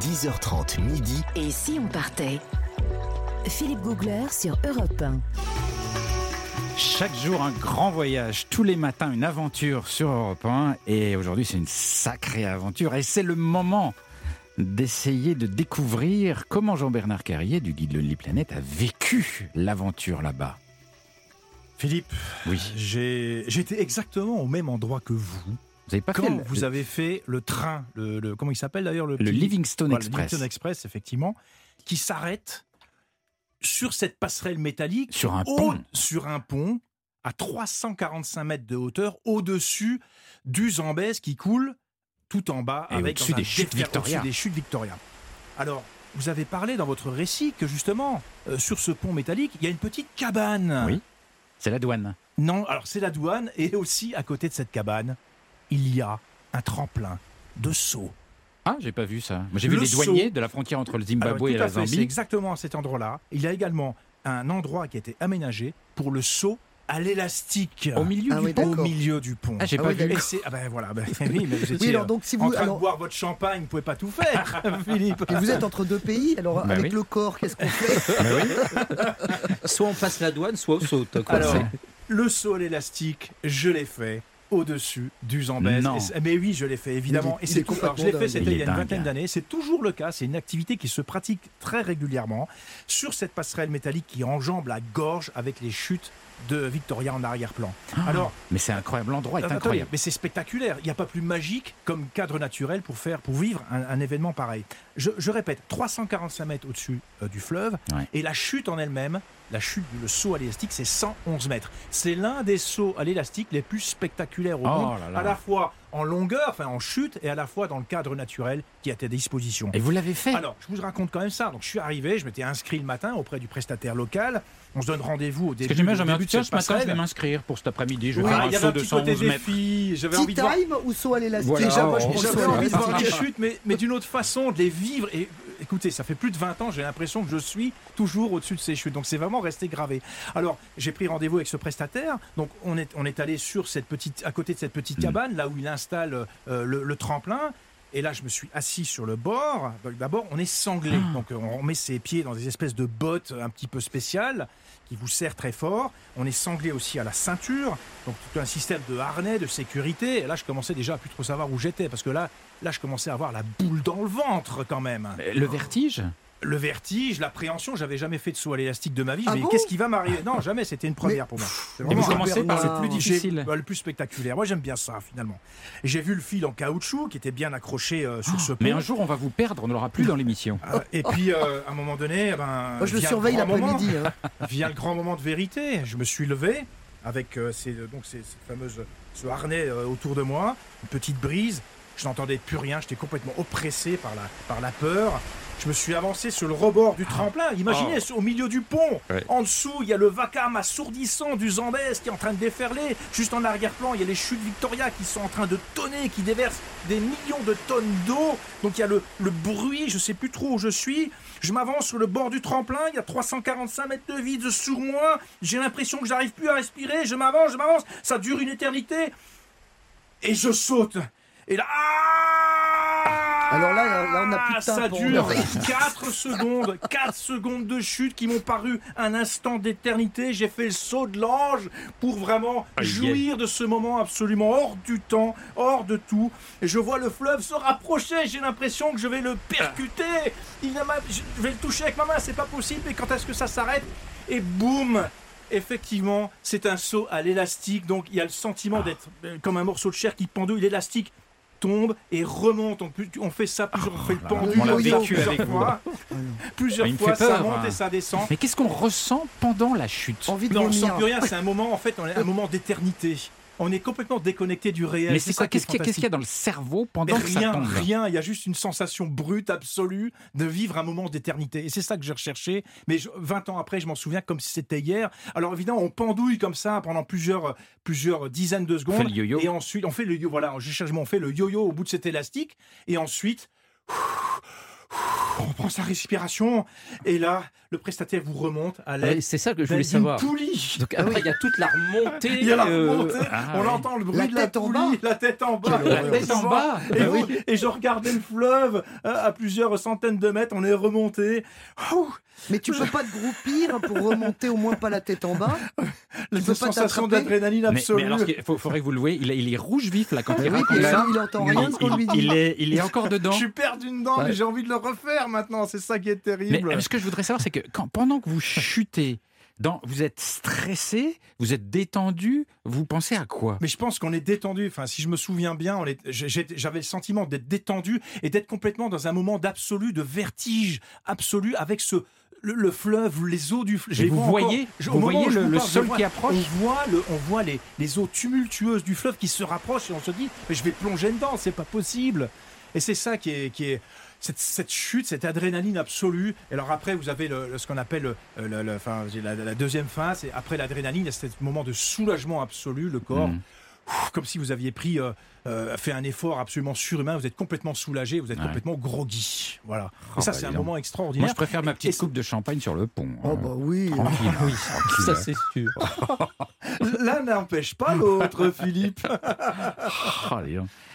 10h30 midi. Et si on partait? Philippe Googler sur Europe 1. Chaque jour, un grand voyage. Tous les matins, une aventure sur Europe 1. Et aujourd'hui, c'est une sacrée aventure. Et c'est le moment d'essayer de découvrir comment Jean-Bernard Carrier du guide Lonely Planet a vécu l'aventure là-bas. Philippe, Oui. j'ai- j'étais exactement au même endroit que vous. Vous avez pas Quand fait le, vous avez fait le train, le, le- comment il s'appelle d'ailleurs le, le petit- Livingstone Voilà, le Express Livingstone Express, effectivement, qui s'arrête sur cette passerelle métallique, sur un au- pont. sur un pont à 345 mètres de hauteur, au-dessus du Zambèze qui coule tout en bas, Et avec au-dessus dans un des chutes défer- Victoria. au-dessus des chutes Victoria. Alors, vous avez parlé dans votre récit que justement, euh, sur ce pont métallique, il y a une petite cabane. Oui. C'est la douane. Non, alors c'est la douane, et aussi à côté de cette cabane, il y a un tremplin de saut. Ah, j'ai pas vu ça. Moi, j'ai vu Le les douaniers de la frontière entre le Alors, Zimbabwe tout et à la fait, C'est Zambie. exactement à cet endroit-là. Il y a également un endroit qui a été aménagé pour le saut à l'élastique. Au milieu Ah du oui, pont. Au milieu du pont. Ah, j'ai Ah pas oui, vu. Et c'est ah ben voilà, ben, oui, mais vous étiez Oui, alors donc si en vous, train alors, de boire votre champagne, vous pouvez pas tout faire, Philippe. et vous êtes entre deux pays, alors Bah avec oui. le corps, qu'est-ce qu'on fait? Soit on passe la douane, soit on saute. Quoi. Alors, le saut à l'élastique, je l'ai fait au-dessus du Zambèze. Mais oui, je l'ai fait évidemment. Il et c'est est tout. Alors, je l'ai fait, c'était Il y a une vingtaine d'années. C'est toujours le cas. C'est une activité qui se pratique très régulièrement sur cette passerelle métallique qui enjambe la gorge avec les chutes de Victoria en arrière-plan. Alors, Mais c'est incroyable. L'endroit est Attendez, incroyable. mais c'est spectaculaire. Il n'y a pas plus magique comme cadre naturel pour faire, pour vivre un, un événement pareil. Je, je répète, 345 mètres au-dessus euh, du fleuve, Ouais. et la chute en elle-même, la chute, le saut à l'élastique, c'est 111 mètres. C'est l'un des sauts à l'élastique les plus spectaculaires au Oh monde, là là. à la fois en longueur, enfin en chute, et à la fois dans le cadre naturel qui est à ta disposition. Et vous l'avez fait? Alors, je vous raconte quand même ça. Donc, je suis arrivé, je m'étais inscrit le matin auprès du prestataire local. On se donne rendez-vous au Parce début, que début de Tiens, cette ce matin, je vais m'inscrire pour cet après-midi. Je vais Oui, faire un saut de petit côté 111 mètres. J'avais envie de voir. time ou saut à l'élastique Voilà. Déjà, moi, j'avais envie de voir l'élastique. chutes, mais, mais d'une autre façon, de les vivre. Et écoutez, ça fait plus de 20 ans, j'ai l'impression que je suis toujours au-dessus de ces chutes. Donc c'est vraiment resté gravé. Alors, j'ai pris rendez-vous avec ce prestataire. Donc on est, on est allé sur cette petite, à côté de cette petite Mm. cabane, là où il installe euh, le, le tremplin. Et là, je me suis assis sur le bord. D'abord, on est sanglé. Ah. Donc, on met ses pieds dans des espèces de bottes un petit peu spéciales qui vous serrent très fort. On est sanglé aussi à la ceinture. Donc, tout un système de harnais, de sécurité. Et là, je commençais déjà à plus trop savoir où j'étais. Parce que là, là, je commençais à avoir la boule dans le ventre quand même. Mais Le vertige? Le vertige, l'appréhension. J'avais jamais fait de saut à l'élastique de ma vie. Ah mais bon qu'est-ce qui va m'arriver? Non, jamais. C'était une première pour moi. C'est Et vous commencez par le plus difficile. bah, le plus spectaculaire. Moi, j'aime bien ça, finalement. J'ai vu le fil en caoutchouc qui était bien accroché euh, sur ce pont. Ah, Mais un jour, on va vous perdre, on ne l'aura plus dans l'émission. Euh, et puis, euh, à un moment donné, eh ben, Moi, je le surveille grand moment- l'après-midi. hein. Vient le grand moment de vérité. Je me suis levé avec euh, ces, donc ces, cette fameuse, ce harnais autour de moi, une petite brise. Je n'entendais plus rien. J'étais complètement oppressé par la, par la peur. Je me suis avancé sur le rebord du tremplin. Imaginez, au milieu du pont. Ouais. En dessous, il y a le vacarme assourdissant du Zambèze qui est en train de déferler. Juste en arrière-plan, il y a les chutes Victoria qui sont en train de tonner, qui déversent des millions de tonnes d'eau. Donc il y a le, le bruit, je sais plus trop où je suis. Je m'avance sur le bord du tremplin, il y a 345 mètres de vide sur moi. J'ai l'impression que j'arrive plus à respirer. Je m'avance, je m'avance. Ça dure une éternité. Et je saute. Et là. ah Alors là, là, on n'a plus de Ça tympan. dure 4 secondes, 4 secondes de chute qui m'ont paru un instant d'éternité. J'ai fait le saut de l'ange pour vraiment jouir de ce moment absolument hors du temps, hors de tout. Et je vois le fleuve se rapprocher. J'ai l'impression que je vais le percuter. Il a ma- Je vais le toucher avec ma main. C'est pas possible. Mais quand est-ce que ça s'arrête? Et boum Effectivement, c'est un saut à l'élastique, donc il y a le sentiment d'être euh, comme un morceau de chair qui pendouille. L'élastique tombe et remonte. On, on fait ça plusieurs, on fait le là, pendu on l'a plusieurs vécu plusieurs avec vous. fois. Plusieurs Ah, fois, fait ça peur, monte hein. et ça descend. Mais qu'est-ce qu'on ressent pendant la chute? Envie de Non, on sent vomir. plus rien. C'est un moment, en fait, on est un moment d'éternité. On est complètement déconnecté du réel. Mais c'est quoi Qu'est-ce qu'il y, a- qu'est-ce qu'il y a dans le cerveau pendant mais que ça rien, tombe rien, il y a juste une sensation brute, absolue, de vivre un moment d'éternité. Et c'est ça que j'ai recherché. Mais je- 20 ans après, je m'en souviens comme si c'était hier. Alors évidemment, on pendouille comme ça pendant plusieurs, plusieurs dizaines de secondes. fait le yo-yo. Et ensuite, on fait le yo, voilà, je cherche, on fait le yo-yo au bout de cet élastique. Et ensuite, on prend sa respiration, et là, le prestataire vous remonte à l'aide C'est ça que je d'une voulais savoir. poulie. Donc après, il y a toute la remontée. Il y a la euh, remontée, ah on entend le bruit La de la tête en poulie, bas. la tête en bas, La tête en bas. Et, Bah vous- oui. et je regardais le fleuve euh, à plusieurs centaines de mètres, on est remonté. Mais tu peux pas te groupir pour remonter au moins pas la tête en bas la peux pas sensation d'adrénaline absolue. mais alors, il faut, faudrait que vous le voyez, il, est- il est rouge vif là quand Mais il oui, raconte puis ça. il entend rien de ce qu'on lui Il, dit. il est, il est encore dedans. Je suis perdu dedans, Ouais. mais j'ai envie de le refaire maintenant. C'est ça qui est Mais terrible. euh, ce que je voudrais savoir, c'est que quand, pendant que vous chutez, dans, vous êtes stressé, vous êtes détendu, vous pensez à quoi? Mais je pense qu'on est détendu. Enfin, si je me souviens bien, on est- j'avais le sentiment d'être détendu et d'être complètement dans un moment d'absolu, de vertige absolu avec ce le, le fleuve, les eaux du fleuve. Vous voyez- vous voyez le- le sol qui approche? On voit, le, on voit les, les eaux tumultueuses du fleuve qui se rapprochent et on se dit, mais je vais plonger dedans, c'est pas possible. Et c'est ça qui est, qui est cette, cette chute, cette adrénaline absolue. Et alors après, vous avez le, le- ce qu'on appelle euh, le- le- enfin, j'ai la, la deuxième phase. Et après l'adrénaline, il y a ce moment de soulagement absolu, le corps. Mm. Comme si vous aviez pris, euh, euh, fait un effort absolument surhumain, vous êtes complètement soulagé, vous êtes Ouais. complètement groggy. Voilà. Oh, et ça, bah, c'est un moment Moi, extraordinaire. je préfère ma Et- petite et- coupe de champagne sur le pont. Oh hein. bah oui. Tranquille. Oui, tranquille. ça c'est sûr. L'un n'empêche pas l'autre, Philippe. Oh,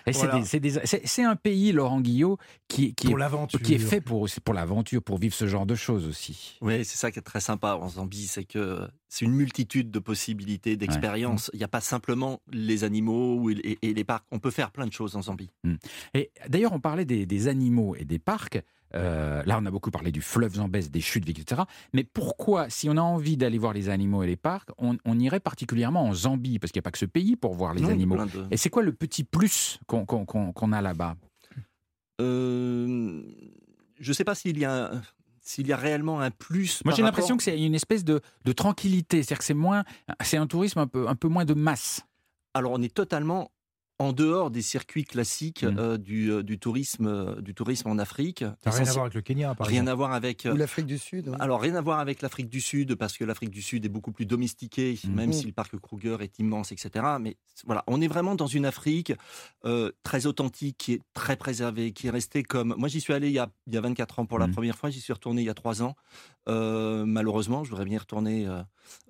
c'est Voilà. des- c'est des- c'est- c'est un pays, Laurent Guillot, qui, qui, Pour est, l'aventure. qui est fait pour, pour l'aventure, pour vivre ce genre de choses aussi. Oui, c'est ça qui est très sympa en Zambie, c'est que c'est une multitude de possibilités, d'expériences. Il n'y a pas simplement les animaux ou- et, et les parcs. On peut faire plein de choses en Zambie. Et d'ailleurs, on parlait des, des animaux et des parcs. Euh, là, on a beaucoup parlé du fleuve Zambèze, des chutes, etc. Mais pourquoi, si on a envie d'aller voir les animaux et les parcs, on, on irait particulièrement en Zambie Parce qu'il n'y a pas que ce pays pour voir les Non, animaux. de- Et c'est quoi le petit plus qu'on a là-bas? Euh, je ne sais pas s'il y a un- s'il y a réellement un plus. Moi, j'ai l'impression rapport- que c'est une espèce de, de tranquillité. C'est-à-dire que c'est moins, c'est un tourisme un peu, un peu moins de masse. Alors, on est totalement en dehors des circuits classiques Mm. euh, du, euh, du tourisme, euh, du tourisme en Afrique. Ça n'a rien à voir avec le Kenya, par Rien exemple. à voir avec. euh, Ou l'Afrique du Sud. ouais. Alors, rien à voir avec l'Afrique du Sud, parce que l'Afrique du Sud est beaucoup plus domestiquée, Mhm. même Mhm. si le parc Kruger est immense, etc. Mais voilà, on est vraiment dans une Afrique euh, très authentique, qui est très préservée, qui est restée comme. Moi, j'y suis allé il y a, il y a 24 ans pour la première fois, j'y suis retourné il y a 3 ans. Euh, malheureusement, je voudrais bien y retourner euh,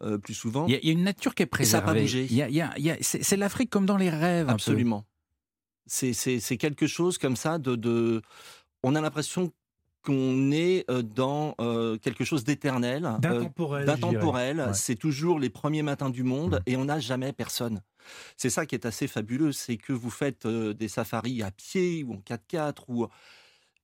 euh, plus souvent. Il y, a, il y a une nature qui est Et ça a préservée. pas bougé. Il y a- il y a- il y a- c'est c'est l'Afrique comme dans les rêves. un peu. Absolument. C'est- C'est c'est quelque chose comme ça de. de- on a l'impression qu'on est euh, dans euh, quelque chose d'éternel. euh, D'intemporel. Ouais. C'est toujours les premiers matins du monde et on n'a jamais personne. C'est ça qui est assez fabuleux, c'est que vous faites euh, des safaris à pied ou en 4x4 ou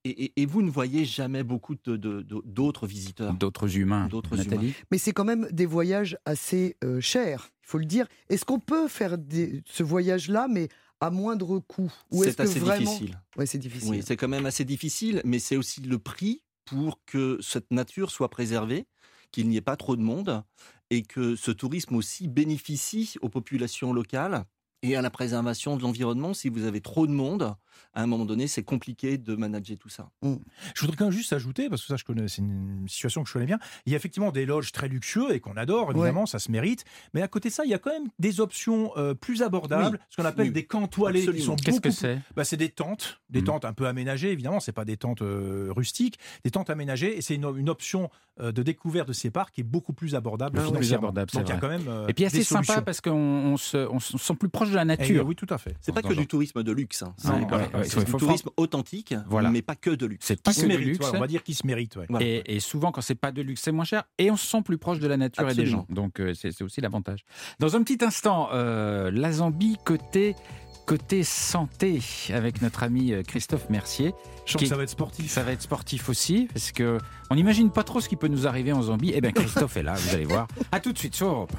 et, et- et vous ne voyez jamais beaucoup de- de- de- d'autres visiteurs. D'autres humains. D'autres Nathalie? Mais c'est quand même des voyages assez euh, chers, il faut le dire. Est-ce qu'on peut faire des- ce voyage-là, mais à moindre coût C'est assez vraiment... difficile. Ouais, c'est difficile. Oui, c'est quand même assez difficile, mais c'est aussi le prix pour que cette nature soit préservée, qu'il n'y ait pas trop de monde et que ce tourisme aussi bénéficie aux populations locales et à la préservation de l'environnement. Si vous avez trop de monde, à un moment donné, c'est compliqué de manager tout ça. Je voudrais quand même juste ajouter, parce que ça, je connais, c'est une situation que je connais bien. Il y a effectivement des loges très luxueux et qu'on adore, évidemment, ça se mérite. Mais à côté de ça, il y a quand même des options euh, plus abordables, Oui. ce qu'on appelle Oui. des camps toilés, qui sont Qu'est-ce que c'est? Bah, c'est des tentes, des Mhm. tentes un peu aménagées, évidemment, c'est pas des tentes euh, rustiques, des tentes aménagées, et c'est une, une option euh, de découverte de ces parcs qui est beaucoup plus abordable Ah plus abordable, c'est Donc il y a vrai. quand même euh, Et puis assez sympa parce qu'on on se, on se sent plus proche de la Eh, nature. oui, tout à fait. C'est pas que du tourisme de luxe, hein. c'est ouais, du faut- tourisme authentique, Voilà. mais pas que de luxe. C'est pas Qui que mérite, luxe. voilà, on va dire qui se mérite. ouais. Voilà. Et, et souvent, quand c'est pas de luxe, c'est moins cher. Et on se sent plus proche de la nature et des gens. Donc, euh, c'est aussi l'avantage. Dans un petit instant, euh, la Zambie côté, côté santé avec notre ami euh, Christophe Mercier. Je sens Qui- que ça va être sportif. Ça va être sportif aussi, parce que on n'imagine pas trop ce qui peut nous arriver en Zambie. Eh bien, Christophe est là, vous allez voir. À tout de suite sur Europe.